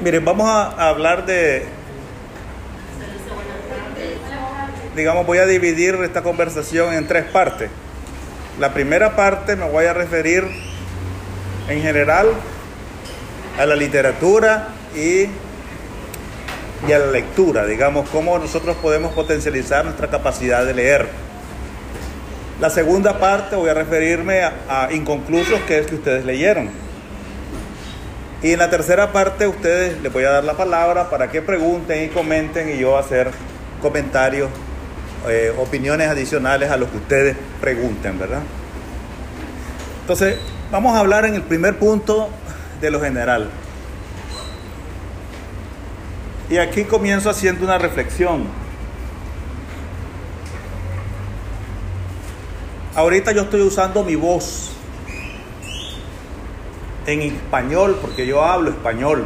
Miren, vamos a hablar de, digamos, voy a dividir esta conversación en tres partes. La primera parte me voy a referir en general a la literatura y, y a la lectura, digamos, cómo nosotros podemos potencializar nuestra capacidad de leer. La segunda parte voy a referirme a, a inconclusos, que es que ustedes leyeron. Y en la tercera parte ustedes les voy a dar la palabra para que pregunten y comenten y yo hacer comentarios, eh, opiniones adicionales a lo que ustedes pregunten, ¿verdad? Entonces, vamos a hablar en el primer punto de lo general. Y aquí comienzo haciendo una reflexión. Ahorita yo estoy usando mi voz en español, porque yo hablo español.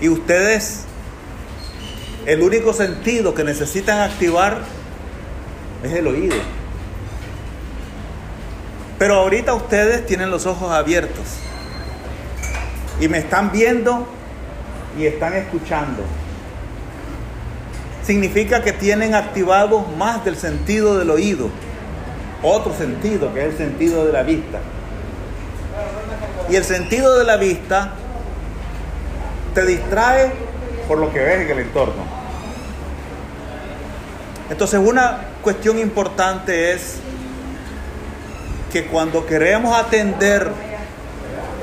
Y ustedes, el único sentido que necesitan activar es el oído. Pero ahorita ustedes tienen los ojos abiertos y me están viendo y están escuchando. Significa que tienen activado más del sentido del oído, otro sentido que es el sentido de la vista. Y el sentido de la vista te distrae por lo que ves en el entorno. Entonces una cuestión importante es que cuando queremos atender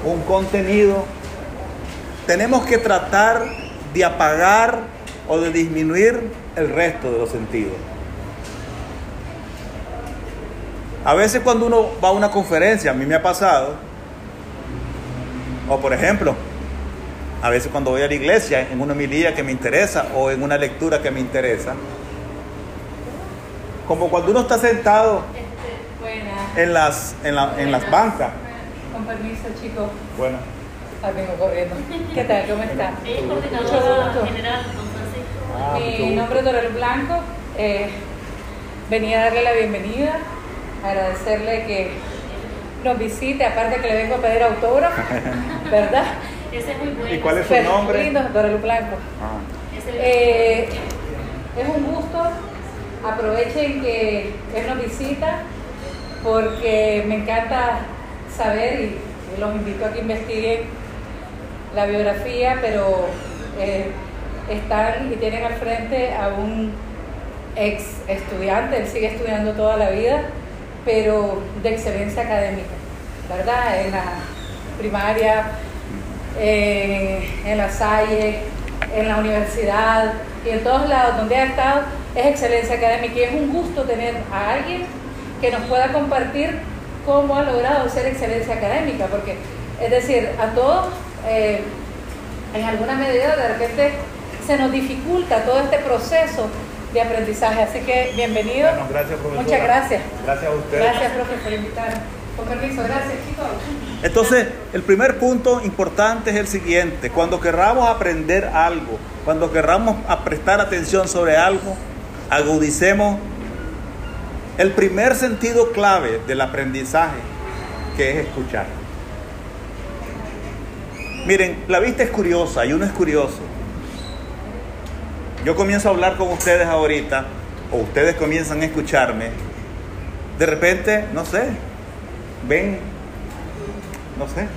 un contenido, tenemos que tratar de apagar o de disminuir el resto de los sentidos. A veces cuando uno va a una conferencia, a mí me ha pasado, o por ejemplo, a veces cuando voy a la iglesia, en una homilía que me interesa o en una lectura que me interesa, como cuando uno está sentado en las, en, la, en las bancas. Con permiso, chicos. Bueno. Ah, vengo corriendo. ¿Qué tal? ¿Cómo está? Es Mucho coordinadora gusto. general, don Francisco. Ah, Mi gusto. nombre es Dorel Blanco. Eh, venía a darle la bienvenida, agradecerle que nos visite, aparte que le vengo a pedir autógrafo, ¿verdad? Ese es muy bueno. ¿Y cuál es su Pero nombre? lindo, Dorel Blanco. Ah. Eh, es un gusto. Aprovechen que él nos visita porque me encanta saber y, y los invito a que investiguen la biografía, pero eh, están y tienen al frente a un ex estudiante, él sigue estudiando toda la vida, pero de excelencia académica, ¿verdad? En la primaria, eh, en la Salle, en la universidad y en todos lados donde ha estado, es excelencia académica y es un gusto tener a alguien que nos pueda compartir cómo ha logrado ser excelencia académica, porque es decir, a todos eh, en alguna medida de repente se nos dificulta todo este proceso de aprendizaje, así que bienvenido. Bueno, gracias, profesora. Muchas gracias. Gracias a ustedes. Gracias, profe, por invitarme. Con permiso, gracias, chicos. Entonces, el primer punto importante es el siguiente. Cuando querramos aprender algo, cuando querramos a prestar atención sobre algo, agudicemos el primer sentido clave del aprendizaje, que es escuchar. Miren, la vista es curiosa y uno es curioso. Yo comienzo a hablar con ustedes ahorita, o ustedes comienzan a escucharme. De repente, no sé, ven no sé,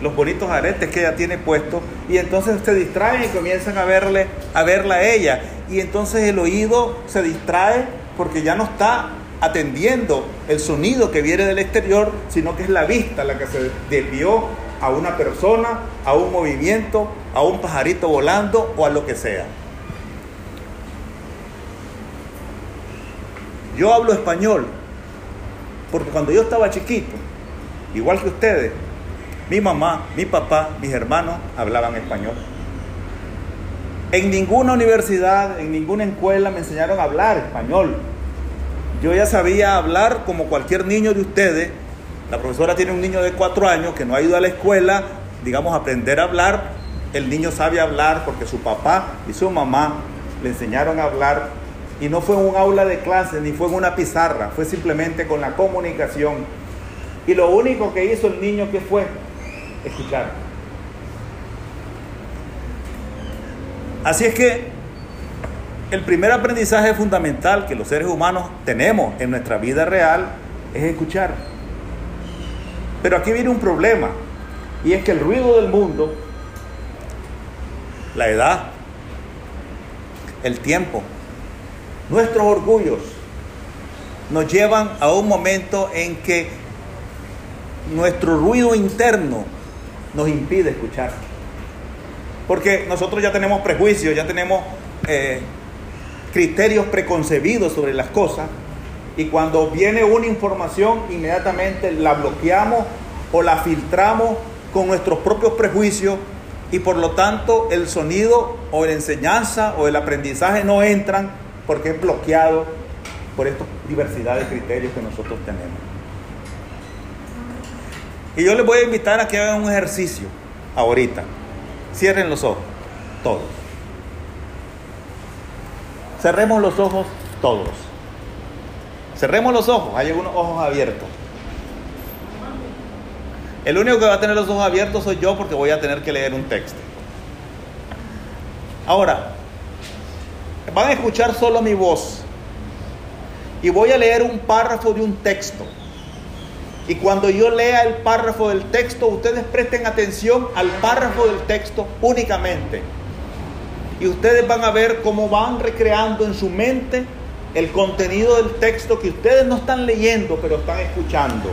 los bonitos aretes que ella tiene puestos y entonces se distraen y comienzan a verle, a verla a ella y entonces el oído se distrae porque ya no está atendiendo el sonido que viene del exterior, sino que es la vista la que se desvió a una persona, a un movimiento, a un pajarito volando o a lo que sea. Yo hablo español porque cuando yo estaba chiquito, igual que ustedes, mi mamá, mi papá, mis hermanos hablaban español. En ninguna universidad, en ninguna escuela me enseñaron a hablar español. Yo ya sabía hablar como cualquier niño de ustedes. La profesora tiene un niño de cuatro años que no ha ido a la escuela, digamos, a aprender a hablar. El niño sabe hablar porque su papá y su mamá le enseñaron a hablar. Y no fue en un aula de clase, ni fue en una pizarra, fue simplemente con la comunicación. Y lo único que hizo el niño que fue escuchar. Así es que el primer aprendizaje fundamental que los seres humanos tenemos en nuestra vida real es escuchar. Pero aquí viene un problema, y es que el ruido del mundo, la edad, el tiempo, nuestros orgullos, nos llevan a un momento en que nuestro ruido interno nos impide escuchar. Porque nosotros ya tenemos prejuicios, ya tenemos eh, criterios preconcebidos sobre las cosas y cuando viene una información inmediatamente la bloqueamos o la filtramos con nuestros propios prejuicios y por lo tanto el sonido o la enseñanza o el aprendizaje no entran porque es bloqueado por esta diversidad de criterios que nosotros tenemos. Y yo les voy a invitar a que hagan un ejercicio ahorita. Cierren los ojos, todos. Cerremos los ojos todos. Cerremos los ojos, hay algunos ojos abiertos. El único que va a tener los ojos abiertos soy yo porque voy a tener que leer un texto. Ahora, van a escuchar solo mi voz. Y voy a leer un párrafo de un texto. Y cuando yo lea el párrafo del texto, ustedes presten atención al párrafo del texto únicamente. Y ustedes van a ver cómo van recreando en su mente el contenido del texto que ustedes no están leyendo, pero están escuchando.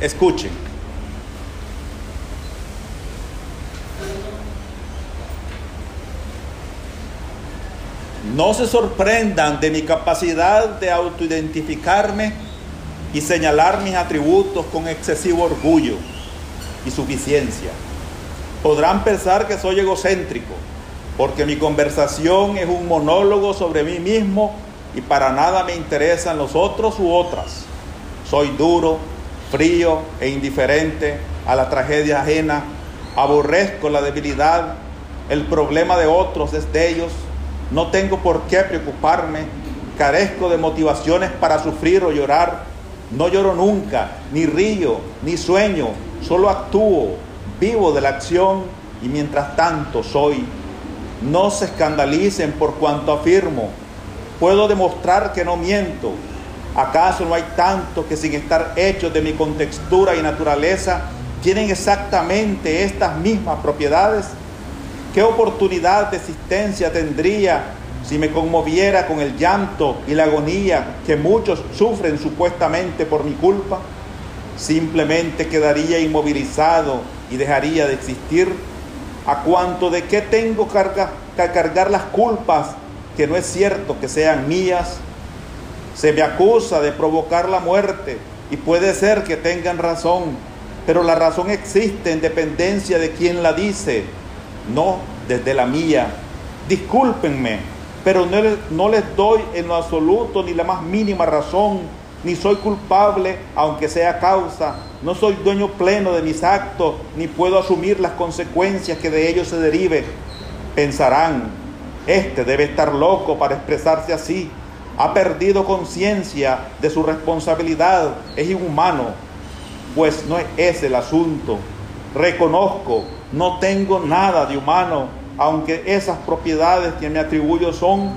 Escuchen. No se sorprendan de mi capacidad de autoidentificarme y señalar mis atributos con excesivo orgullo y suficiencia. Podrán pensar que soy egocéntrico, porque mi conversación es un monólogo sobre mí mismo y para nada me interesan los otros u otras. Soy duro, frío e indiferente a la tragedia ajena, aborrezco la debilidad, el problema de otros es de ellos, no tengo por qué preocuparme, carezco de motivaciones para sufrir o llorar, no lloro nunca, ni río, ni sueño, solo actúo, vivo de la acción y mientras tanto soy. No se escandalicen por cuanto afirmo, puedo demostrar que no miento, ¿Acaso no hay tantos que sin estar hechos de mi contextura y naturaleza tienen exactamente estas mismas propiedades? ¿Qué oportunidad de existencia tendría si me conmoviera con el llanto y la agonía que muchos sufren supuestamente por mi culpa? Simplemente quedaría inmovilizado y dejaría de existir. ¿A cuanto de qué tengo que cargar las culpas que no es cierto que sean mías? Se me acusa de provocar la muerte y puede ser que tengan razón, pero la razón existe en dependencia de quien la dice, no desde la mía. Discúlpenme, pero no les, no les doy en lo absoluto ni la más mínima razón, ni soy culpable aunque sea causa, no soy dueño pleno de mis actos, ni puedo asumir las consecuencias que de ellos se deriven. Pensarán, este debe estar loco para expresarse así ha perdido conciencia de su responsabilidad, es inhumano, pues no es el asunto. Reconozco, no tengo nada de humano, aunque esas propiedades que me atribuyo son,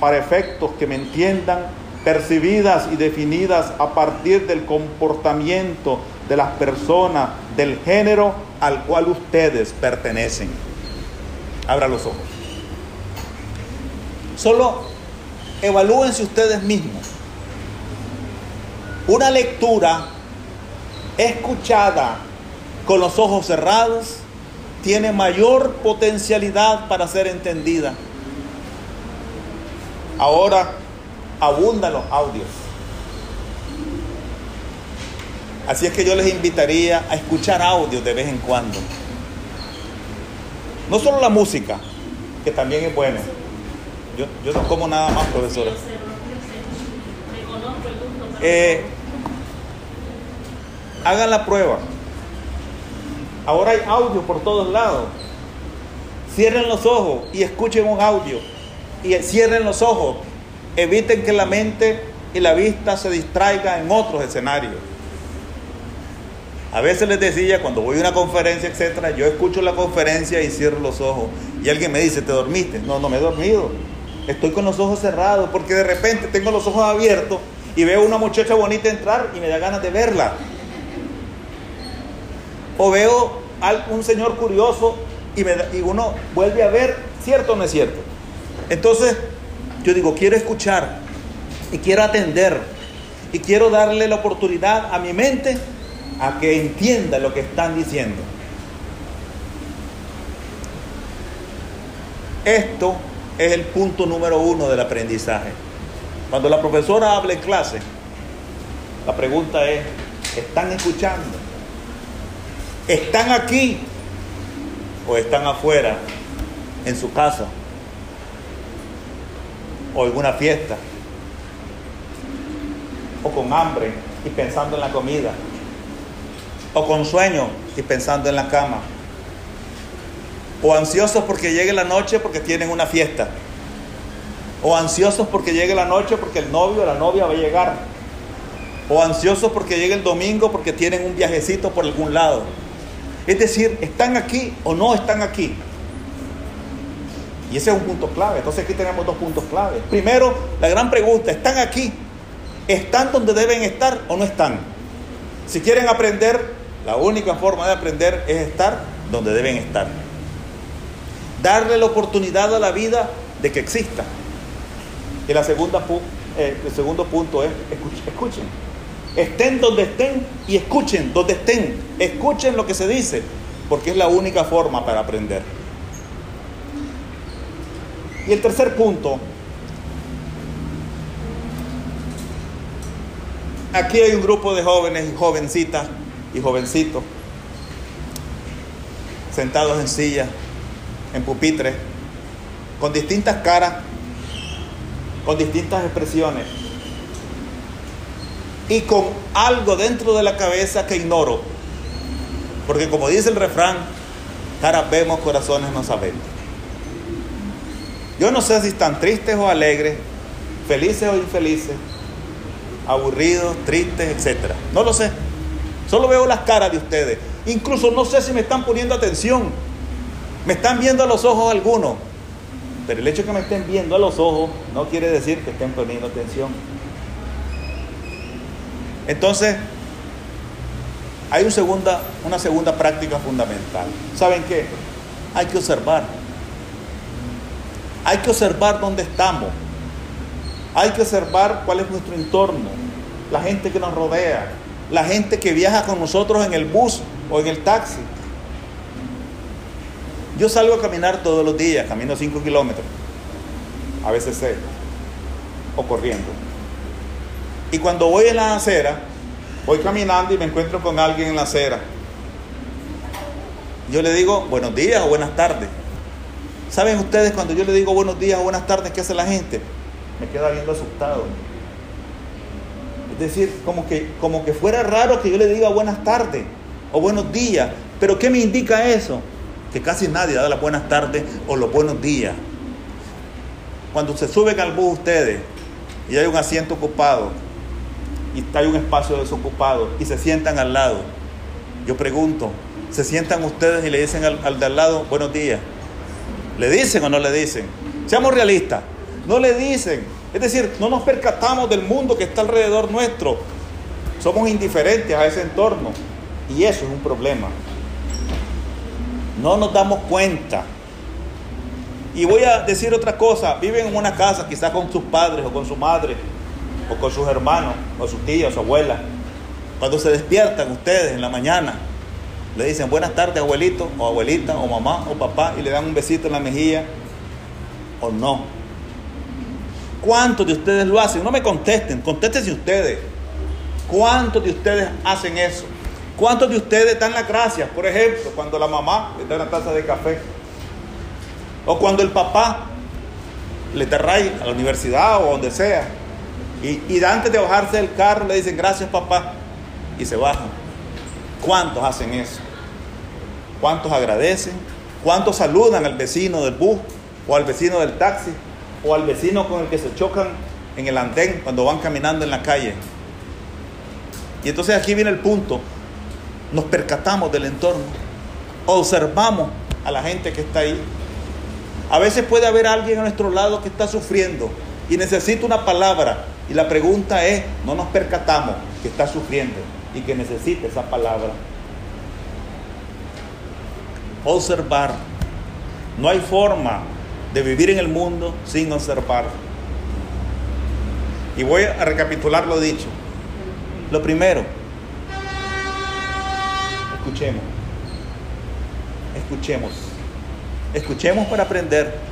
para efectos que me entiendan, percibidas y definidas a partir del comportamiento de las personas del género al cual ustedes pertenecen. Abra los ojos. Solo evalúense ustedes mismos. Una lectura escuchada con los ojos cerrados tiene mayor potencialidad para ser entendida. Ahora abundan los audios. Así es que yo les invitaría a escuchar audios de vez en cuando. No solo la música, que también es bueno yo, yo no como nada más, profesora. Eh, hagan la prueba. Ahora hay audio por todos lados. Cierren los ojos y escuchen un audio. Y cierren los ojos. Eviten que la mente y la vista se distraigan en otros escenarios. A veces les decía, cuando voy a una conferencia, etcétera, yo escucho la conferencia y cierro los ojos. Y alguien me dice, ¿te dormiste? No, no me he dormido. Estoy con los ojos cerrados porque de repente tengo los ojos abiertos y veo una muchacha bonita entrar y me da ganas de verla. O veo a un señor curioso y, me y uno vuelve a ver, ¿cierto o no es cierto? Entonces, yo digo, quiero escuchar y quiero atender y quiero darle la oportunidad a mi mente a que entienda lo que están diciendo. Esto es el punto número uno del aprendizaje. Cuando la profesora habla en clase, la pregunta es, ¿están escuchando? ¿Están aquí o están afuera, en su casa o en una fiesta? O con hambre y pensando en la comida. O con sueño y pensando en la cama. O ansiosos porque llegue la noche porque tienen una fiesta. O ansiosos porque llegue la noche porque el novio o la novia va a llegar. O ansiosos porque llegue el domingo porque tienen un viajecito por algún lado. Es decir, ¿están aquí o no están aquí? Y ese es un punto clave. Entonces aquí tenemos dos puntos clave. Primero, la gran pregunta, ¿están aquí? ¿Están donde deben estar o no están? Si quieren aprender, la única forma de aprender es estar donde deben estar. Darle la oportunidad a la vida de que exista. Y eh, el segundo punto es, escuchen. Estén donde estén y escuchen donde estén. Escuchen lo que se dice, porque es la única forma para aprender. Y el tercer punto Aquí hay un grupo de jóvenes y jovencitas y jovencitos sentados en sillas, en pupitres, con distintas caras, con distintas expresiones y con algo dentro de la cabeza que ignoro. Porque como dice el refrán, caras vemos, corazones no sabemos. Yo no sé si están tristes o alegres, felices o infelices, aburridos, tristes, etc. No lo sé. Solo veo las caras de ustedes. Incluso no sé si me están poniendo atención. Me están viendo a los ojos algunos. Pero el hecho de que me estén viendo a los ojos no quiere decir que estén poniendo atención. Entonces, hay una segunda práctica fundamental. ¿Saben qué? Hay que observar. Hay que observar dónde estamos. Hay que observar cuál es nuestro entorno, la gente que nos rodea, la gente que viaja con nosotros en el bus o en el taxi. Yo salgo a caminar todos los días, camino 5 kilómetros, a veces 6, o corriendo. Y cuando voy en la acera, voy caminando y me encuentro con alguien en la acera. Yo le digo buenos días o buenas tardes. ¿Saben ustedes cuando yo le digo buenos días o buenas tardes, qué hace la gente? me queda viendo asustado. Es decir, como que, como que fuera raro que yo le diga buenas tardes o buenos días. Pero ¿qué me indica eso? Que casi nadie da las buenas tardes o los buenos días. Cuando se suben al bus ustedes y hay un asiento ocupado y hay un espacio desocupado y se sientan al lado, yo pregunto, ¿se sientan ustedes y le dicen al, al de al lado buenos días? ¿Le dicen o no le dicen? Seamos realistas. No le dicen. Es decir, no nos percatamos del mundo que está alrededor nuestro. Somos indiferentes a ese entorno. Y eso es un problema. No nos damos cuenta. Y voy a decir otra cosa. Viven en una casa, quizás con sus padres o con su madre, o con sus hermanos, o sus tías, o su abuela. Cuando se despiertan ustedes en la mañana, le dicen buenas tardes, abuelito, o abuelita, o mamá, o papá, y le dan un besito en la mejilla, o no. ¿Cuántos de ustedes lo hacen? No me contesten, contéstense ustedes. ¿Cuántos de ustedes hacen eso? ¿Cuántos de ustedes dan las gracias? Por ejemplo, cuando la mamá le da una taza de café. O cuando el papá le trae a la universidad o donde sea. Y, antes de bajarse del carro le dicen gracias papá. Y se bajan. ¿Cuántos hacen eso? ¿Cuántos agradecen? ¿Cuántos saludan al vecino del bus o al vecino del taxi? o al vecino con el que se chocan en el andén cuando van caminando en la calle. Y entonces aquí viene el punto. nos percatamos del entorno, observamos a la gente que está ahí. A veces puede haber alguien a nuestro lado que está sufriendo y necesita una palabra. Y la pregunta es, no nos percatamos que está sufriendo y que necesita esa palabra. Observar. No hay forma de vivir en el mundo sin observar. Y voy a recapitular lo dicho. Lo primero, escuchemos. Escuchemos. Escuchemos para aprender.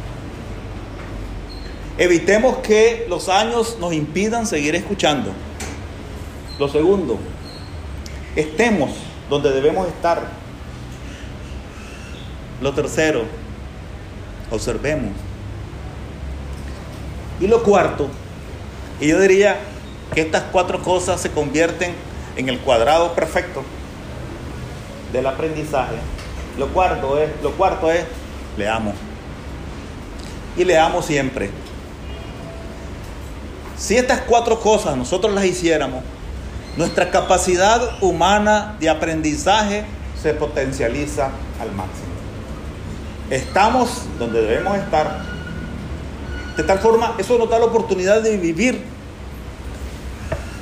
Evitemos que los años nos impidan seguir escuchando. Lo segundo, estemos donde debemos estar. Lo tercero, observemos. Y lo cuarto, y yo diría que estas cuatro cosas se convierten en el cuadrado perfecto del aprendizaje. Lo cuarto es, lo cuarto es, leamos. Y leamos siempre. Si estas cuatro cosas nosotros las hiciéramos, nuestra capacidad humana de aprendizaje se potencializa al máximo. Estamos donde debemos estar. De tal forma, eso nos da la oportunidad de vivir.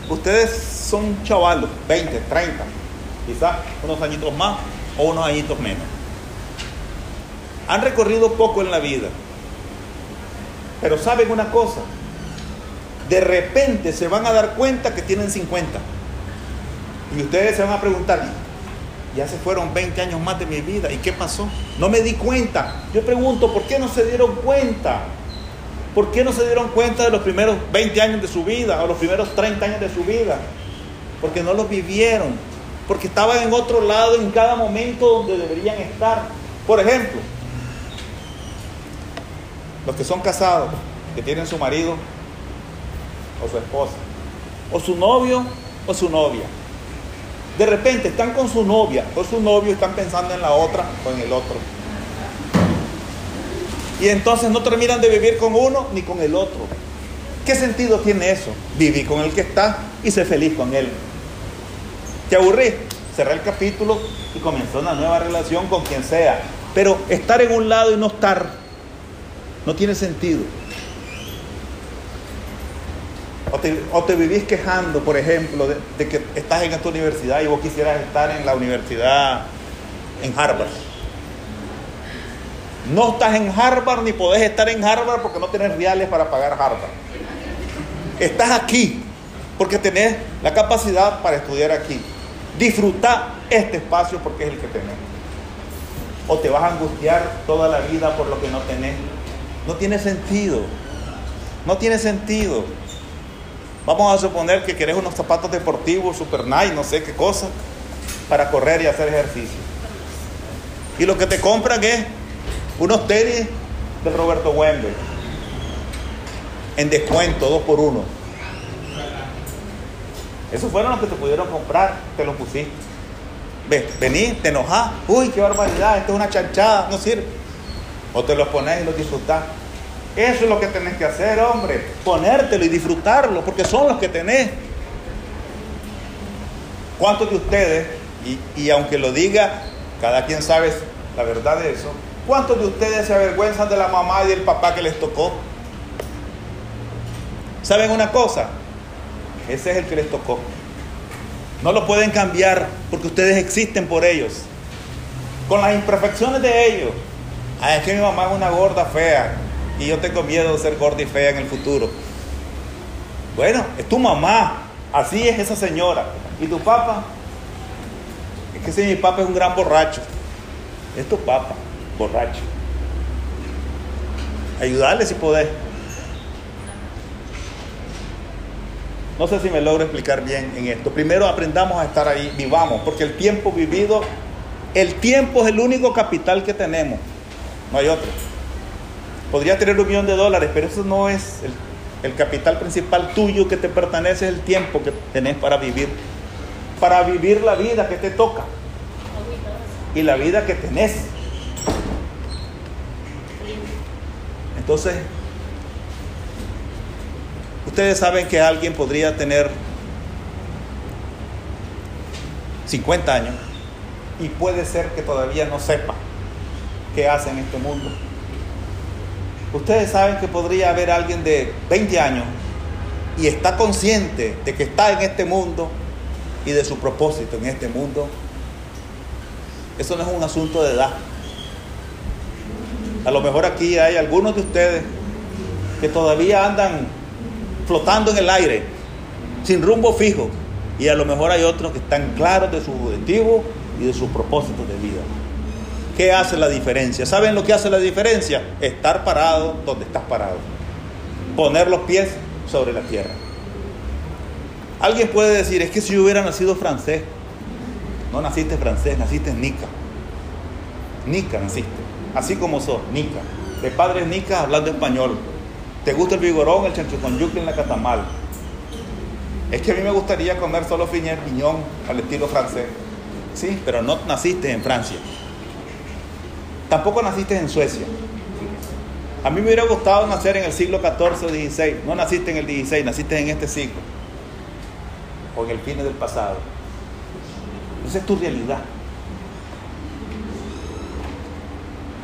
Ustedes son chavalos, 20, 30, quizás unos añitos más o unos añitos menos. Han recorrido poco en la vida. Pero saben una cosa, de repente se van a dar cuenta que tienen 50. Y ustedes se van a preguntar, ya se fueron 20 años más de mi vida, ¿y qué pasó? No me di cuenta. Yo pregunto, ¿por qué no se dieron cuenta? ¿Por qué no se dieron cuenta de los primeros 20 años de su vida o los primeros 30 años de su vida? Porque no los vivieron, porque estaban en otro lado en cada momento donde deberían estar. Por ejemplo, los que son casados, que tienen su marido o su esposa, o su novio o su novia. De repente están con su novia o su novio y están pensando en la otra o en el otro. Y entonces no terminan de vivir con uno ni con el otro. ¿Qué sentido tiene eso? Viví con el que está y sé feliz con él. ¿Te aburrí? Cerré el capítulo y comenzó una nueva relación con quien sea. Pero estar en un lado y no estar no tiene sentido. O te, vivís quejando, por ejemplo, de, que estás en esta universidad y vos quisieras estar en la universidad en Harvard. No estás en Harvard ni podés estar en Harvard porque no tenés reales para pagar Harvard. Estás aquí porque tenés la capacidad para estudiar aquí. Disfruta este espacio porque es el que tenés. O te vas a angustiar toda la vida por lo que no tenés. No tiene sentido. No tiene sentido. Vamos a suponer que querés unos zapatos deportivos, super nice, no sé qué cosa, para correr y hacer ejercicio. Y lo que te compran es unos tenis de Roberto Wembley. En descuento, dos por uno. Esos fueron los que te pudieron comprar, te los pusiste. Ves, vení, te enojás, uy, qué barbaridad, esto es una chanchada, no sirve. O te los pones y los disfrutás. Eso es lo que tenés que hacer, hombre. Ponértelo y disfrutarlo, porque son los que tenés. ¿Cuántos de ustedes, y, y, aunque lo diga, cada quien sabe la verdad de eso, ¿cuántos de ustedes se avergüenzan de la mamá y del papá que les tocó? ¿Saben una cosa? Ese es el que les tocó. No lo pueden cambiar porque ustedes existen por ellos. Con las imperfecciones de ellos. Ay, es que mi mamá es una gorda fea y yo tengo miedo de ser gorda y fea en el futuro. Bueno, es tu mamá, así es esa señora. ¿Y tu papá? Es que si mi papá es un gran borracho, es tu papá, borracho. Ayudarle si podés. No sé si me logro explicar bien en esto. Primero aprendamos a estar ahí, vivamos, porque el tiempo vivido, el tiempo es el único capital que tenemos. No hay otro. Podría tener un millón de dólares, pero eso no es el, capital principal tuyo que te pertenece, es el tiempo que tenés para vivir. Para vivir la vida que te toca. Y la vida que tenés. Entonces, ustedes saben que alguien podría tener 50 años y puede ser que todavía no sepa qué hace en este mundo. Ustedes saben que podría haber alguien de 20 años y está consciente de que está en este mundo y de su propósito en este mundo. Eso no es un asunto de edad. A lo mejor aquí hay algunos de ustedes que todavía andan flotando en el aire, sin rumbo fijo. Y a lo mejor hay otros que están claros de su objetivo y de sus propósitos de vida. ¿Qué hace la diferencia? ¿Saben lo que hace la diferencia? Estar parado donde estás parado. Poner los pies sobre la tierra. Alguien puede decir, es que si yo hubiera nacido francés, no naciste francés, naciste Nica. Nica naciste, así como sos, Nica. De padres Nica hablando español. ¿Te gusta el vigorón, el chancho con en la catamal? Es que a mí me gustaría comer solo piñón al estilo francés. Sí, pero no naciste en Francia. Tampoco naciste en Suecia. A mí me hubiera gustado nacer en el siglo XIV o XVI. No naciste en el XVI, naciste en este siglo. O en el fin del pasado. Esa es tu realidad.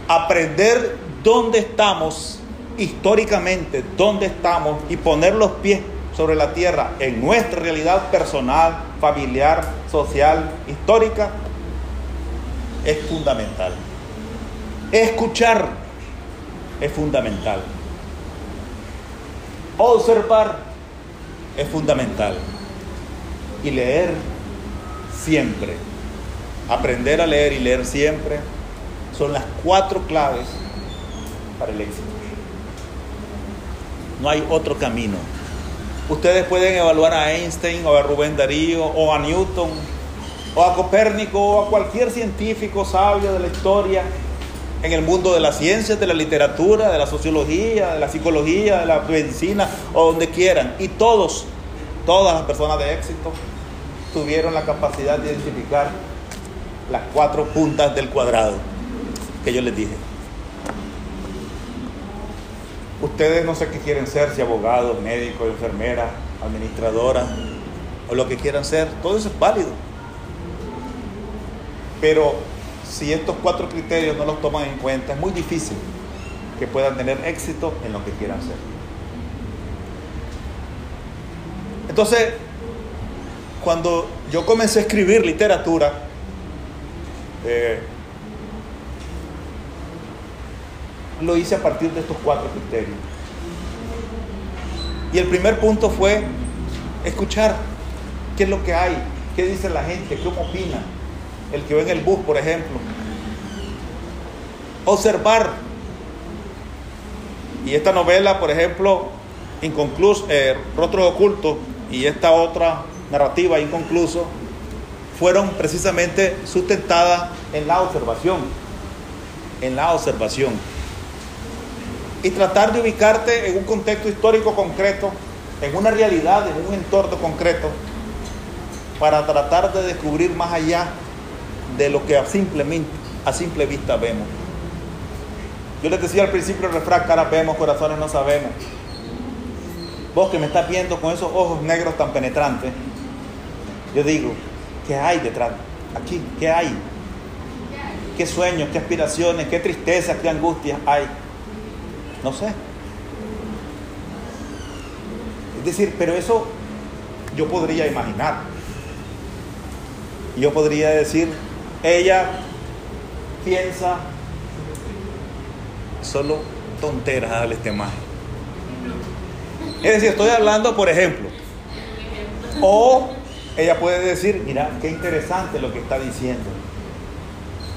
Aprender dónde estamos históricamente, dónde estamos y poner los pies sobre la tierra en nuestra realidad personal, familiar, social, histórica, es fundamental. Escuchar es fundamental. Observar es fundamental. Y leer siempre. Aprender a leer y leer siempre son las cuatro claves para el éxito. No hay otro camino. Ustedes pueden evaluar a Einstein o a Rubén Darío o a Newton o a Copérnico o a cualquier científico sabio de la historia en el mundo de las ciencias, de la literatura, de la sociología, de la psicología, de la medicina o donde quieran. Y todos, todas las personas de éxito tuvieron la capacidad de identificar las cuatro puntas del cuadrado que yo les dije. Ustedes no sé qué quieren ser, si abogados, médicos, enfermeras, administradoras o lo que quieran ser, todo eso es válido. Pero si estos cuatro criterios no los toman en cuenta, es muy difícil que puedan tener éxito en lo que quieran ser. Entonces, cuando yo comencé a escribir literatura, eh, lo hice a partir de estos cuatro criterios. Y el primer punto fue escuchar qué es lo que hay, qué dice la gente, cómo opina, el que ve en el bus, por ejemplo. Observar. Y esta novela, por ejemplo, inconcluso, eh, Rostros Ocultos, y esta otra narrativa inconcluso, fueron precisamente sustentadas en la observación. En la observación. Y tratar de ubicarte en un contexto histórico concreto, en una realidad, en un entorno concreto, para tratar de descubrir más allá de lo que a, simplemente, a simple vista vemos. Yo les decía al principio refrán, cara vemos, corazones no sabemos. Vos que me estás viendo con esos ojos negros tan penetrantes, yo digo, ¿qué hay detrás? Aquí, ¿qué hay? ¿Qué sueños, qué aspiraciones, qué tristezas, qué angustias hay? No sé. Es decir, pero eso yo podría imaginar. Yo podría decir, ella piensa solo tonteras darle este imagen. Es decir, estoy hablando, por ejemplo, o ella puede decir, mira, qué interesante lo que está diciendo.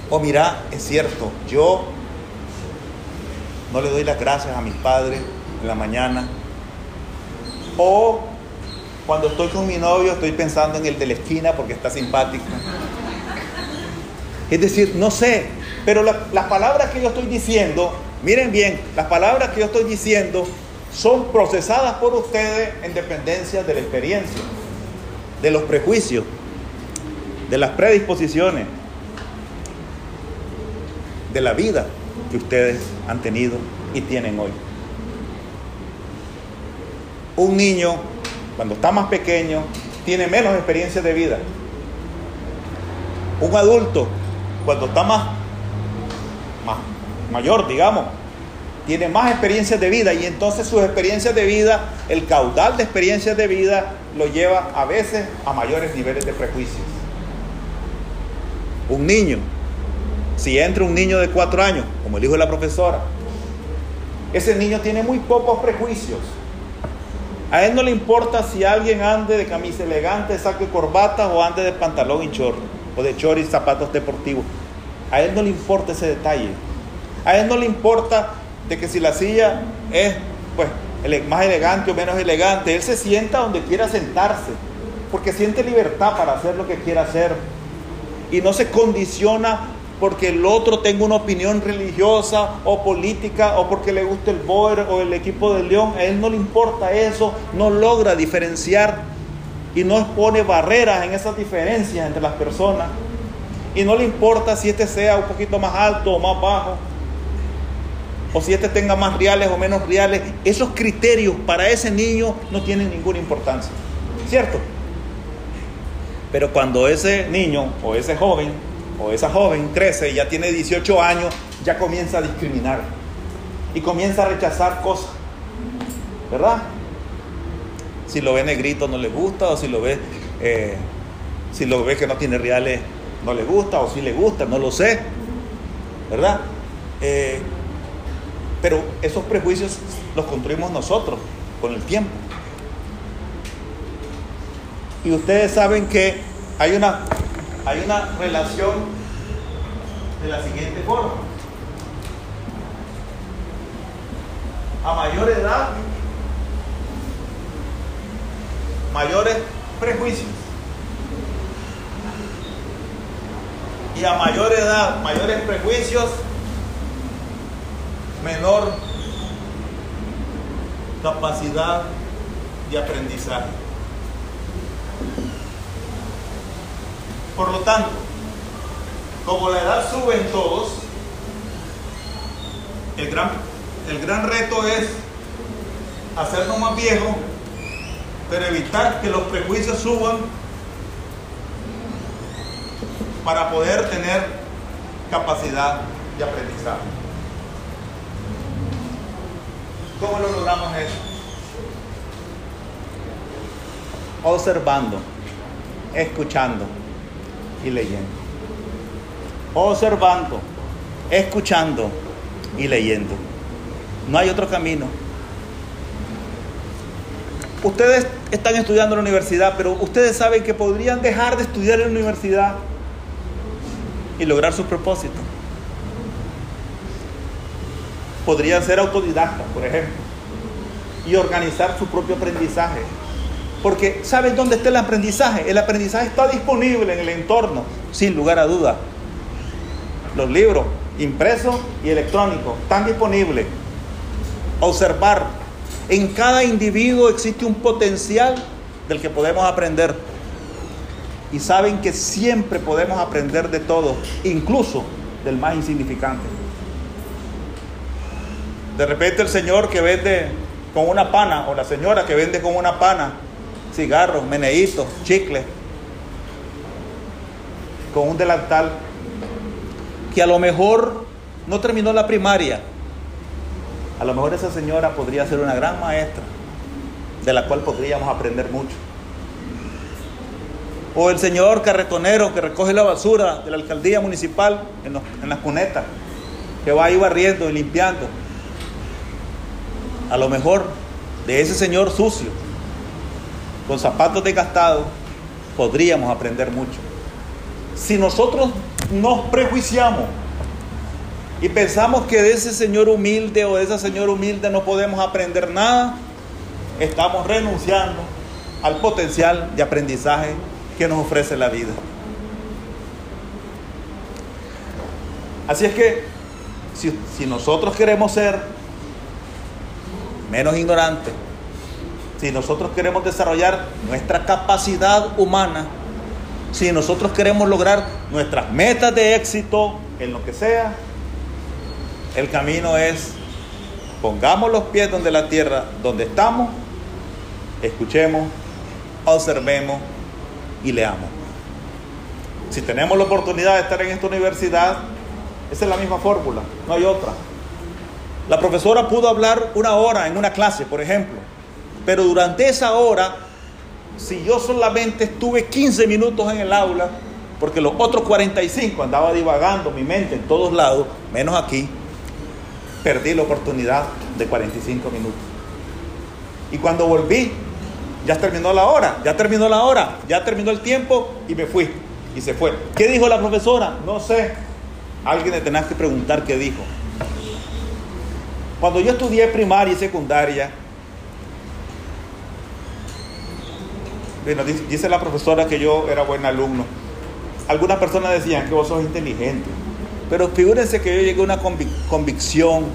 O mira, es cierto, yo no le doy las gracias a mis padres en la mañana. O cuando estoy con mi novio estoy pensando en el de la esquina porque está simpático. Es decir, no sé, pero las palabras que yo estoy diciendo, miren bien, las palabras que yo estoy diciendo son procesadas por ustedes en dependencia de la experiencia, de los prejuicios, de las predisposiciones, de la vida que ustedes han tenido y tienen hoy. Un niño, cuando está más pequeño, tiene menos experiencia de vida. Un adulto cuando está más, más mayor, digamos, tiene más experiencias de vida y entonces sus experiencias de vida, el caudal de experiencias de vida lo lleva a veces a mayores niveles de prejuicios. Un niño, si entra un niño de cuatro años, como el hijo de la profesora, ese niño tiene muy pocos prejuicios. A él no le importa si alguien ande de camisa elegante, saco de corbata o ande de pantalón y chorro, o de chor y zapatos deportivos. A él no le importa ese detalle. A él no le importa de que si la silla es pues más elegante o menos elegante, él se sienta donde quiera sentarse, porque siente libertad para hacer lo que quiera hacer y no se condiciona porque el otro tenga una opinión religiosa o política o porque le gusta el Boer o el equipo de León, a él no le importa eso, no logra diferenciar y no pone barreras en esas diferencias entre las personas y no le importa si este sea un poquito más alto o más bajo o si este tenga más reales o menos reales, esos criterios para ese niño no tienen ninguna importancia, ¿cierto? Pero cuando ese niño o ese joven o esa joven crece y ya tiene 18 años, ya comienza a discriminar y comienza a rechazar cosas, ¿verdad? Si lo ve negrito no le gusta o si lo ve, eh, si lo ve que no tiene reales no le gusta o si le gusta, no lo sé, ¿verdad? Eh, pero esos prejuicios los construimos nosotros con el tiempo. Y ustedes saben que hay una, hay una relación de la siguiente forma. A mayor edad, mayores prejuicios. Y a mayor edad, mayores prejuicios, menor capacidad de aprendizaje. Por lo tanto, como la edad sube en todos, el gran, el gran reto es hacernos más viejos, pero evitar que los prejuicios suban para poder tener capacidad de aprendizaje. ¿Cómo lo logramos eso? Observando, escuchando y leyendo. Observando, escuchando y leyendo. No hay otro camino. Ustedes están estudiando en la universidad, pero ustedes saben que podrían dejar de estudiar en la universidad y lograr sus propósitos podrían ser autodidactas, por ejemplo, y organizar su propio aprendizaje. Porque ¿sabes dónde está el aprendizaje? El aprendizaje está disponible en el entorno, sin lugar a duda. Los libros impresos y electrónicos están disponibles. Observar. En cada individuo existe un potencial del que podemos aprender. Y saben que siempre podemos aprender de todo, incluso del más insignificante. De repente el señor que vende con una pana o la señora que vende con una pana cigarros, meneitos, chicles, con un delantal, que a lo mejor no terminó la primaria. A lo mejor esa señora podría ser una gran maestra, de la cual podríamos aprender mucho. O el señor carretonero que recoge la basura de la alcaldía municipal en, las cunetas, que va ahí barriendo y limpiando a lo mejor de ese señor sucio, con zapatos desgastados, podríamos aprender mucho. Si nosotros nos prejuiciamos y pensamos que de ese señor humilde o de esa señora humilde no podemos aprender nada, estamos renunciando al potencial de aprendizaje que nos ofrece la vida. Así es que si, nosotros queremos ser menos ignorantes, si nosotros queremos desarrollar nuestra capacidad humana, si nosotros queremos lograr nuestras metas de éxito en lo que sea, el camino es pongamos los pies donde la tierra, donde estamos, escuchemos, observemos y leamos. Si tenemos la oportunidad de estar en esta universidad, esa es la misma fórmula, no hay otra. La profesora pudo hablar una hora en una clase, por ejemplo, pero durante esa hora, si yo solamente estuve 15 minutos en el aula, porque los otros 45 andaba divagando mi mente en todos lados, menos aquí, perdí la oportunidad de 45 minutos. Y cuando volví, ya terminó la hora, ya terminó la hora, ya terminó el tiempo y me fui. Y se fue. ¿Qué dijo la profesora? No sé. Alguien le tenés que preguntar qué dijo. Cuando yo estudié primaria y secundaria, bueno, dice la profesora que yo era buen alumno. Algunas personas decían que vos sos inteligente. Pero figúrense que yo llegué a una convicción.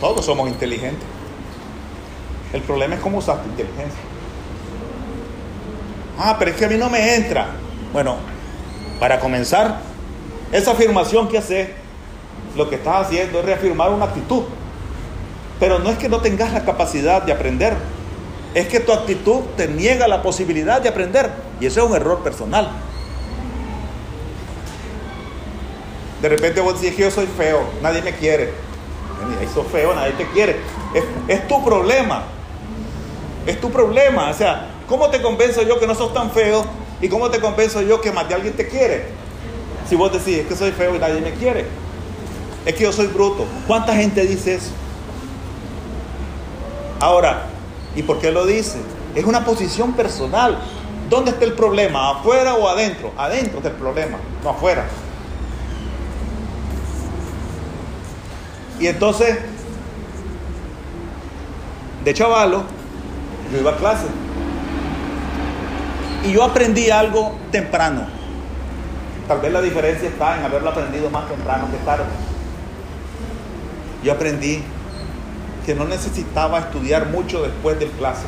Todos somos inteligentes. El problema es cómo usar tu inteligencia. Ah, pero es que a mí no me entra. Bueno, para comenzar, esa afirmación que haces, lo que estás haciendo es reafirmar una actitud. Pero no es que no tengas la capacidad de aprender, es que tu actitud te niega la posibilidad de aprender. Y eso es un error personal. De repente vos decís que yo soy feo, nadie me quiere. Ahí sos feo, nadie te quiere. Es, es, tu problema. Es tu problema. O sea, ¿cómo te convenzo yo que no sos tan feo? ¿Y cómo te convenzo yo que más de alguien te quiere? Si vos decís, es que soy feo y nadie me quiere. Es que yo soy bruto. ¿Cuánta gente dice eso? Ahora, ¿y por qué lo dice? Es una posición personal. ¿Dónde está el problema? ¿Afuera o adentro? Adentro está el problema, no afuera. Y entonces, de chavalo, yo iba a clase. Y yo aprendí algo temprano. Tal vez la diferencia está en haberlo aprendido más temprano que tarde. Yo aprendí que no necesitaba estudiar mucho después del clase.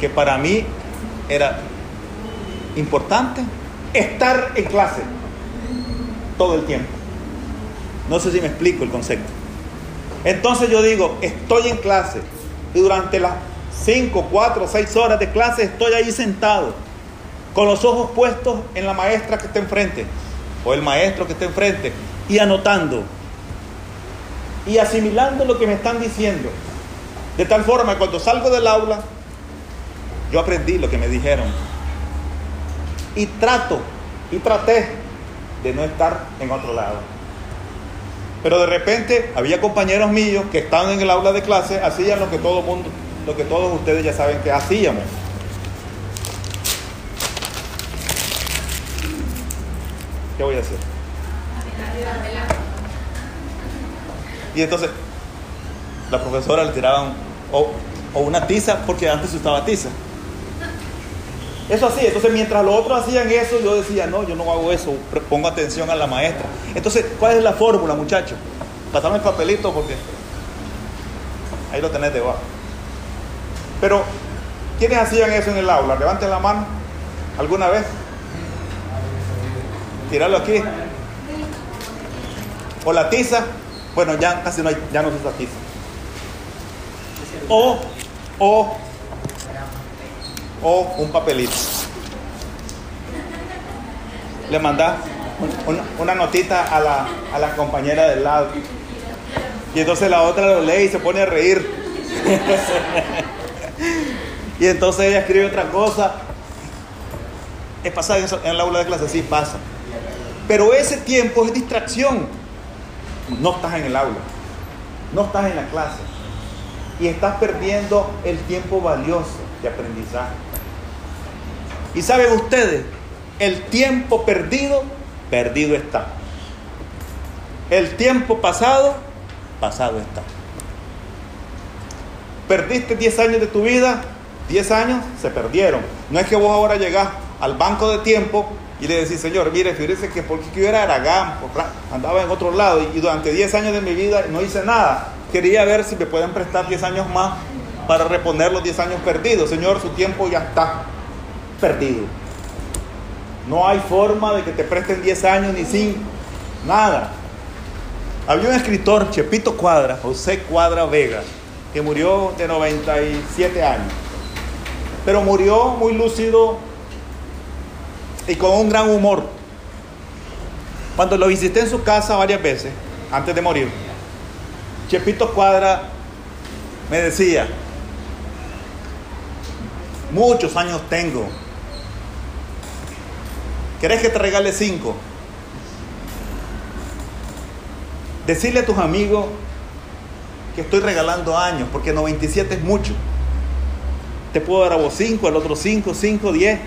Que para mí era importante estar en clase todo el tiempo. No sé si me explico el concepto. Entonces yo digo, estoy en clase y durante las 5, 4, 6 horas de clase estoy ahí sentado, con los ojos puestos en la maestra que está enfrente o el maestro que está enfrente y anotando y asimilando lo que me están diciendo. De tal forma que cuando salgo del aula, yo aprendí lo que me dijeron. Y trato, y traté de no estar en otro lado. Pero de repente había compañeros míos que estaban en el aula de clase, hacían lo que todo mundo, lo que todos ustedes ya saben que hacíamos. ¿Qué voy a hacer? Y entonces la profesora le tiraban o, o una tiza, porque antes se usaba tiza. Eso así, entonces mientras los otros hacían eso, yo decía, no, yo no hago eso, pongo atención a la maestra. Entonces, ¿cuál es la fórmula, muchachos? Pasame el papelito porque ahí lo tenés debajo. Pero, ¿quiénes hacían eso en el aula? Levanten la mano. ¿Alguna vez? Tirarlo aquí. O la tiza. Bueno, ya casi no hay, ya no se usa tiza. O, o o un papelito. Le manda una, notita a la, a la compañera del lado. Y entonces la otra lo lee y se pone a reír. y entonces ella escribe otra cosa. Es pasar en, en el aula de clase, sí pasa. Pero ese tiempo es distracción. No estás en el aula, no estás en la clase y estás perdiendo el tiempo valioso de aprendizaje. Y saben ustedes, el tiempo perdido, perdido está. El tiempo pasado, pasado está. Perdiste 10 años de tu vida, 10 años se perdieron. No es que vos ahora llegás al banco de tiempo y le decís, Señor, mire, fíjese que porque yo era Aragán, andaba en otro lado y durante 10 años de mi vida no hice nada. Quería ver si me pueden prestar 10 años más para reponer los 10 años perdidos. Señor, su tiempo ya está perdido. No hay forma de que te presten 10 años ni 5, nada. Había un escritor, Chepito Cuadra, José Cuadra Vega, que murió de 97 años, pero murió muy lúcido y con un gran humor. Cuando lo visité en su casa varias veces, antes de morir, Chepito Cuadra me decía, muchos años tengo, ¿querés que te regale cinco? Decirle a tus amigos que estoy regalando años, porque 97 es mucho. Te puedo dar a vos 5, al otro 5, 5, 10.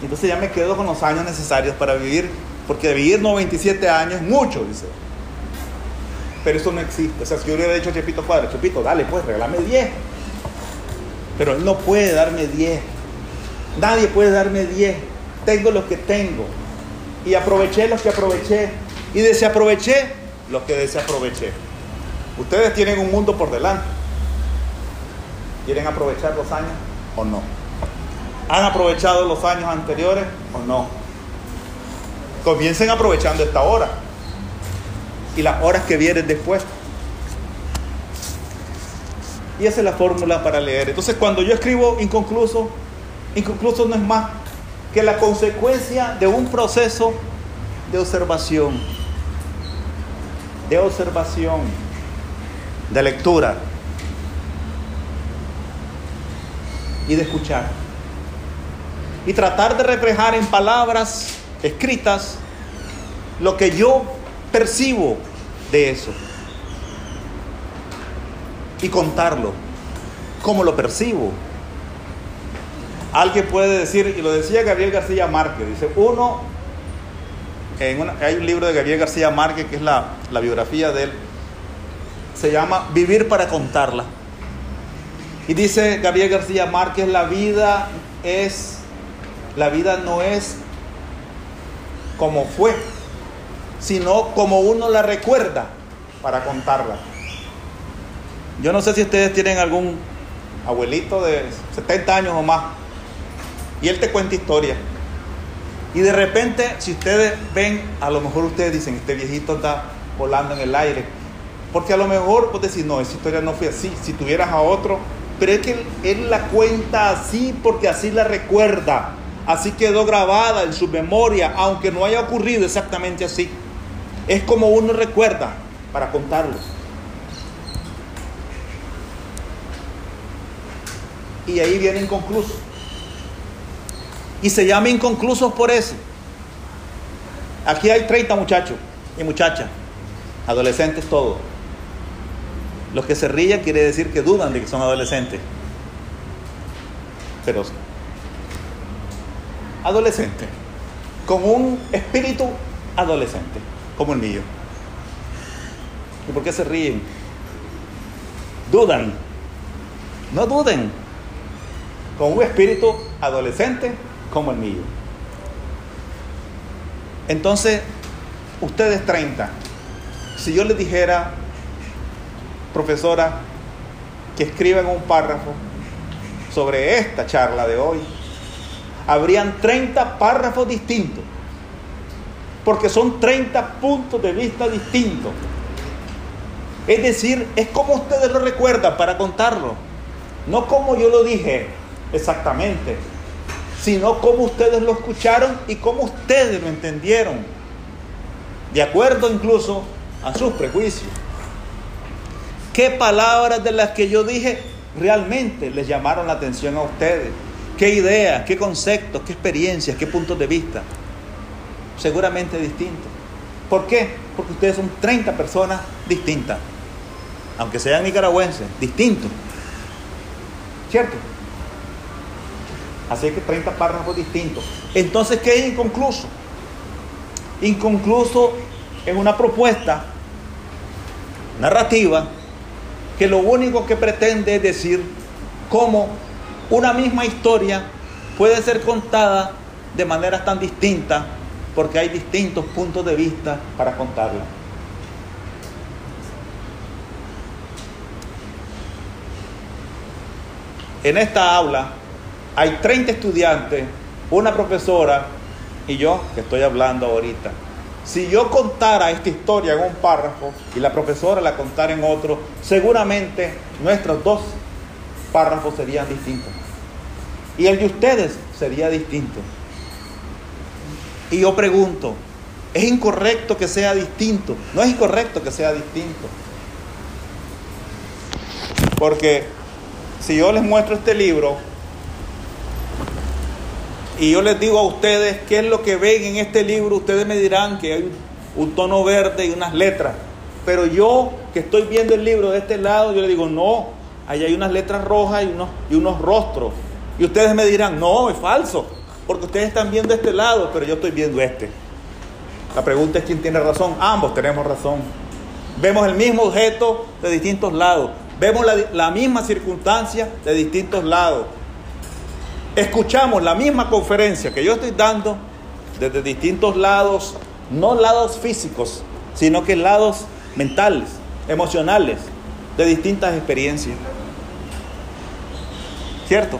Entonces ya me quedo con los años necesarios para vivir, porque vivir 97 años es mucho, dice. Pero eso no existe. O sea, si yo hubiera dicho a Chepito Cuadra, Chepito, dale, pues, regálame 10. Pero él no puede darme 10. Nadie puede darme 10. Tengo lo que tengo. Y aproveché los que aproveché. Y desaproveché los que desaproveché. Ustedes tienen un mundo por delante. ¿Quieren aprovechar los años o no? ¿Han aprovechado los años anteriores o no? Comiencen aprovechando esta hora y las horas que vienen después. Y esa es la fórmula para leer. Entonces, cuando yo escribo inconcluso, inconcluso no es más que la consecuencia de un proceso de observación. De observación, de lectura y de escuchar. Y tratar de reflejar en palabras escritas lo que yo percibo de eso. Y contarlo, cómo lo percibo. Alguien puede decir, y lo decía Gabriel García Márquez, dice, uno, hay un libro de Gabriel García Márquez que es la, la biografía de él, se llama Vivir para contarla. Y dice Gabriel García Márquez, la vida es, la vida no es como fue, sino como uno la recuerda para contarla. Yo no sé si ustedes tienen algún abuelito de 70 años o más y él te cuenta historia. Y de repente, si ustedes ven, a lo mejor ustedes dicen, este viejito está volando en el aire. Porque a lo mejor vos decís, no, esa historia no fue así. Si tuvieras a otro, pero es que él, él la cuenta así porque así la recuerda. Así quedó grabada en su memoria, aunque no haya ocurrido exactamente así. Es como uno recuerda para contarlo. Y ahí viene inconcluso. Y se llama inconclusos por eso. Aquí hay 30 muchachos y muchachas, adolescentes todos. Los que se ríen quiere decir que dudan de que son adolescentes. Pero adolescente, con un espíritu adolescente, como el mío. ¿Y por qué se ríen? Dudan. No duden. Con un espíritu adolescente como el mío. Entonces, ustedes 30, si yo les dijera, profesora, que escriban un párrafo sobre esta charla de hoy, habrían 30 párrafos distintos, porque son 30 puntos de vista distintos. Es decir, es como ustedes lo recuerdan para contarlo, no como yo lo dije exactamente, sino como ustedes lo escucharon y como ustedes lo entendieron, de acuerdo incluso a sus prejuicios. ¿Qué palabras de las que yo dije realmente les llamaron la atención a ustedes? ¿Qué ideas, qué conceptos, qué experiencias, qué puntos de vista? Seguramente distintos. ¿Por qué? Porque ustedes son 30 personas distintas, aunque sean nicaragüenses, distintos. ¿Cierto? Así que 30 párrafos distintos. Entonces, ¿qué es inconcluso? Inconcluso es una propuesta narrativa que lo único que pretende es decir cómo una misma historia puede ser contada de maneras tan distintas porque hay distintos puntos de vista para contarla. En esta aula hay 30 estudiantes, una profesora y yo que estoy hablando ahorita. Si yo contara esta historia en un párrafo y la profesora la contara en otro, seguramente nuestros dos párrafos serían distintos. Y el de ustedes sería distinto. Y yo pregunto, ¿es incorrecto que sea distinto? No es incorrecto que sea distinto. Porque si yo les muestro este libro y yo les digo a ustedes qué es lo que ven en este libro, ustedes me dirán que hay un tono verde y unas letras. Pero yo que estoy viendo el libro de este lado, yo le digo, no, ahí hay unas letras rojas y unos, y unos rostros. Y ustedes me dirán, no, es falso, porque ustedes están viendo este lado, pero yo estoy viendo este. La pregunta es quién tiene razón. Ambos tenemos razón. Vemos el mismo objeto de distintos lados. Vemos la, la misma circunstancia de distintos lados. Escuchamos la misma conferencia que yo estoy dando desde distintos lados, no lados físicos, sino que lados mentales, emocionales, de distintas experiencias. ¿Cierto?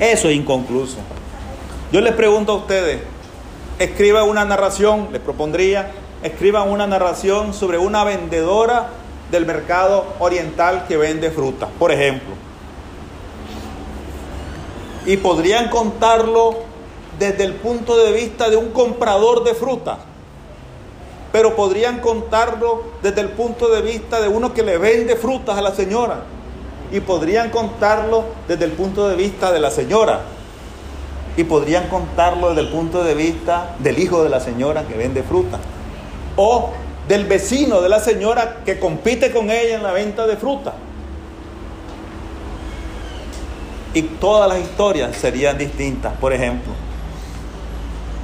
Eso es inconcluso. Yo les pregunto a ustedes, escriban una narración, les propondría, escriban una narración sobre una vendedora del mercado oriental que vende frutas, por ejemplo. Y podrían contarlo desde el punto de vista de un comprador de frutas pero podrían contarlo desde el punto de vista de uno que le vende frutas a la señora. Y podrían contarlo desde el punto de vista de la señora. Y podrían contarlo desde el punto de vista del hijo de la señora que vende fruta. O del vecino de la señora que compite con ella en la venta de fruta. Y todas las historias serían distintas. Por ejemplo,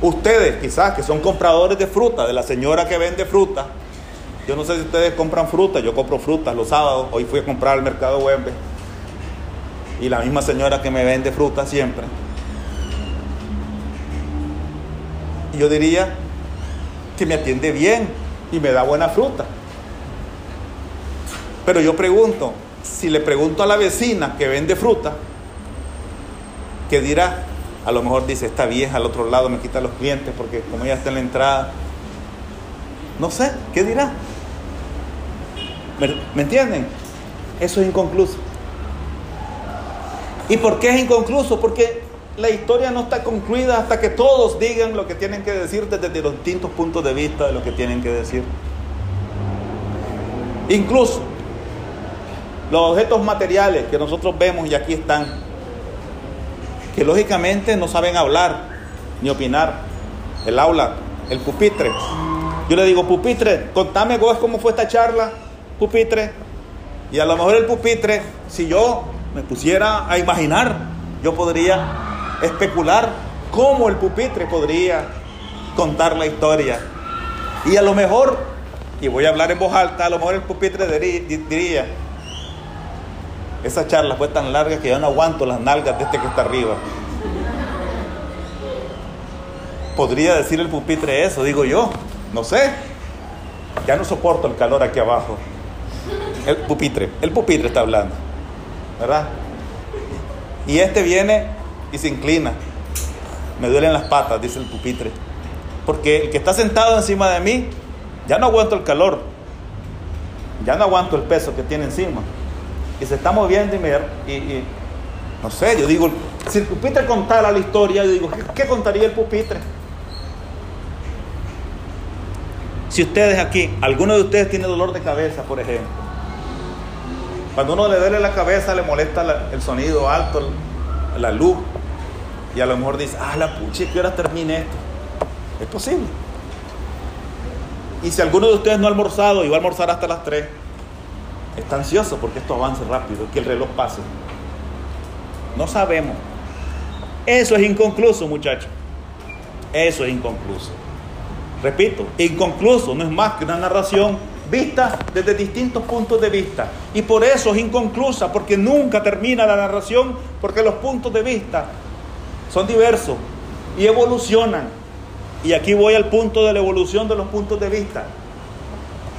Ustedes quizás que son compradores de fruta, de la señora que vende fruta, yo no sé si ustedes compran fruta, yo compro frutas los sábados, hoy fui a comprar al mercado web y la misma señora que me vende fruta siempre. Yo diría que me atiende bien y me da buena fruta. Pero yo pregunto, si le pregunto a la vecina que vende fruta, ¿qué dirá? A lo mejor dice, esta vieja al otro lado me quita los clientes porque como ella está en la entrada. No sé, ¿qué dirá? ¿Me, ¿me entienden? Eso es inconcluso. ¿Y por qué es inconcluso? Porque la historia no está concluida hasta que todos digan lo que tienen que decir desde los distintos puntos de vista de lo que tienen que decir. Incluso los objetos materiales que nosotros vemos y aquí están, que lógicamente no saben hablar ni opinar. El aula, el pupitre. Yo le digo, pupitre, contame vos cómo fue esta charla, pupitre. Y a lo mejor el pupitre, si yo me pusiera a imaginar, yo podría especular cómo el pupitre podría contar la historia. Y a lo mejor, y voy a hablar en voz alta, a lo mejor el pupitre diría, esa charla fue tan larga que ya no aguanto las nalgas de este que está arriba. Podría decir el pupitre eso, digo yo. No sé. Ya no soporto el calor aquí abajo. El pupitre, el pupitre está hablando. ¿Verdad? Y este viene y se inclina. Me duelen las patas, dice el pupitre. Porque el que está sentado encima de mí, ya no aguanto el calor. Ya no aguanto el peso que tiene encima y se está moviendo y, y, no sé, yo digo, si el pupitre contara la historia, yo digo, ¿qué, contaría el pupitre? Si ustedes aquí, alguno de ustedes tiene dolor de cabeza, por ejemplo, cuando uno le duele la cabeza le molesta el sonido alto, la luz, y a lo mejor dice, ah, la pucha, ¿qué hora termine esto? Es posible. Y si alguno de ustedes no ha almorzado y va a almorzar hasta las 3, está ansioso porque esto avance rápido, que el reloj pase. No sabemos. Eso es inconcluso, muchachos. Eso es inconcluso. Repito, inconcluso no es más que una narración vista desde distintos puntos de vista. Y por eso es inconclusa, porque nunca termina la narración, porque los puntos de vista son diversos y evolucionan. Y aquí voy al punto de la evolución de los puntos de vista.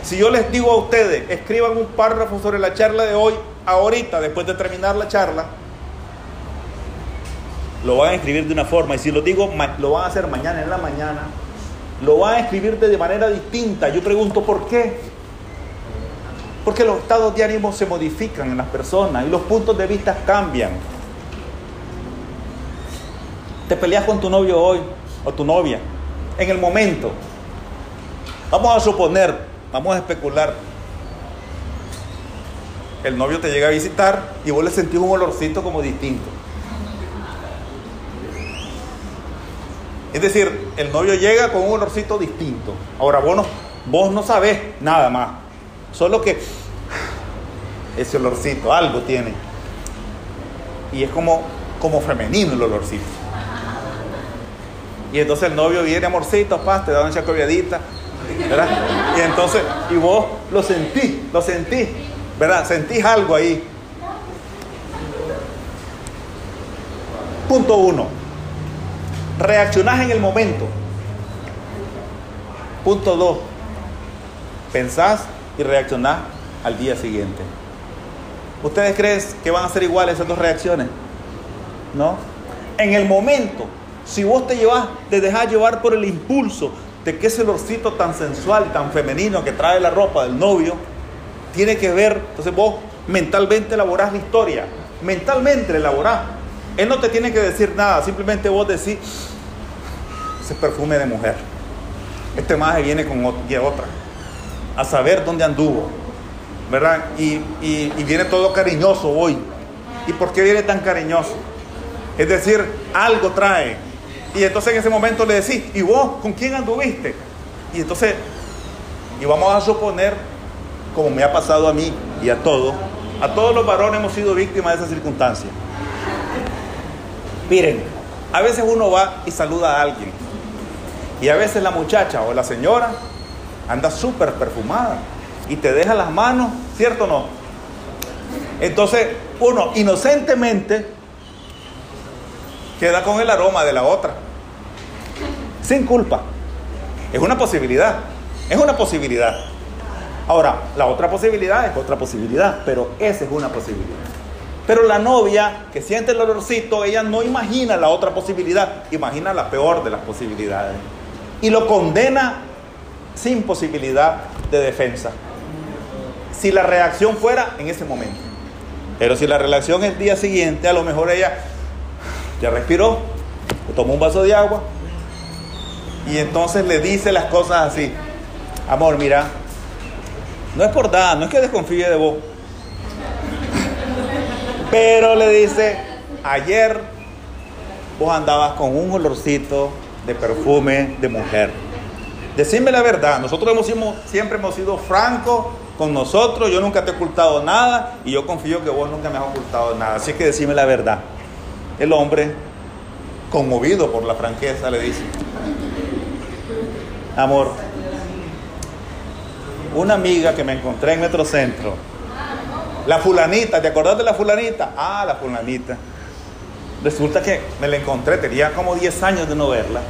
Si yo les digo a ustedes, escriban un párrafo sobre la charla de hoy, ahorita, después de terminar la charla, lo van a escribir de una forma. Y si lo digo, lo van a hacer mañana en la mañana, lo van a escribir de manera distinta. Yo pregunto, ¿por qué? Porque los estados de ánimo se modifican en las personas y los puntos de vista cambian. Te peleas con tu novio hoy o tu novia, en el momento. Vamos a suponer, vamos a especular. El novio te llega a visitar y vos le sentís un olorcito como distinto. Es decir, el novio llega con un olorcito distinto. Ahora vos no, vos no sabés nada más. Solo que ese olorcito, algo tiene. Y es como, como femenino el olorcito. Y entonces el novio viene, amorcito, paz, te da una chacoviadita, Y entonces, y vos lo sentís, lo sentís, ¿verdad? Sentís algo ahí. Punto uno. Reaccionás en el momento. Punto dos. Pensás y reaccionás al día siguiente. ¿Ustedes creen que van a ser iguales esas dos reacciones? ¿No? En el momento, si vos te llevas, te dejas llevar por el impulso de que ese olorcito tan sensual y tan femenino que trae la ropa del novio, tiene que ver, entonces vos mentalmente elaborás la historia, mentalmente la elaborás. Él no te tiene que decir nada, simplemente vos decís, ese perfume de mujer. Este maje viene con otra, a saber dónde anduvo, ¿verdad? Y, y, viene todo cariñoso hoy. ¿Y por qué viene tan cariñoso? Es decir, algo trae. Y entonces en ese momento le decís, ¿y vos con quién anduviste? Y entonces, y vamos a suponer, como me ha pasado a mí y a todos, a todos los varones hemos sido víctimas de esa circunstancia. Miren, a veces uno va y saluda a alguien. Y a veces la muchacha o la señora anda súper perfumada y te deja las manos, ¿cierto o no? Entonces, uno inocentemente queda con el aroma de la otra, sin culpa. Es una posibilidad, es una posibilidad. Ahora, la otra posibilidad es otra posibilidad, pero esa es una posibilidad. Pero la novia que siente el olorcito, ella no imagina la otra posibilidad, imagina la peor de las posibilidades. Y lo condena sin posibilidad de defensa si la reacción fuera en ese momento. Pero si la reacción es el día siguiente, a lo mejor ella ya respiró, tomó un vaso de agua y entonces le dice las cosas así. Amor, mira, no es por nada, no es que desconfíe de vos. Pero le dice, ayer vos andabas con un olorcito de perfume de mujer. Decime la verdad, nosotros hemos, siempre hemos sido francos con nosotros, yo nunca te he ocultado nada y yo confío que vos nunca me has ocultado nada. Así que decime la verdad. El hombre, conmovido por la franqueza, le dice, amor, una amiga que me encontré en Metrocentro, la fulanita, ¿te acordás de la fulanita? Ah, la fulanita. Resulta que me la encontré, tenía como 10 años de no verla.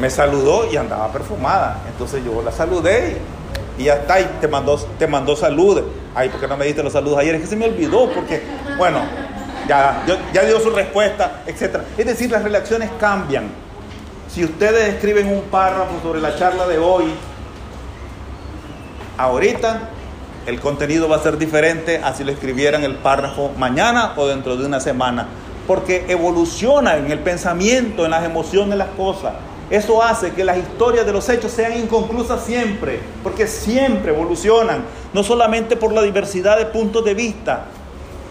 Me saludó y andaba perfumada. Entonces yo la saludé y ya está, y te mandó, te mandó saludos. Ay, ¿por qué no me diste los saludos ayer? Es que se me olvidó, porque, bueno, ya, ya dio su respuesta, etc. Es decir, las relaciones cambian. Si ustedes escriben un párrafo sobre la charla de hoy, ahorita el contenido va a ser diferente a si lo escribieran el párrafo mañana o dentro de una semana. Porque evoluciona en el pensamiento, en las emociones, las cosas. Eso hace que las historias de los hechos sean inconclusas siempre, porque siempre evolucionan, no solamente por la diversidad de puntos de vista,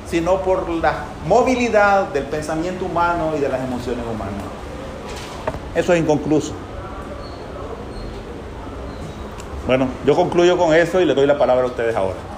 sino por la movilidad del pensamiento humano y de las emociones humanas. Eso es inconcluso. Bueno, yo concluyo con eso y le doy la palabra a ustedes ahora.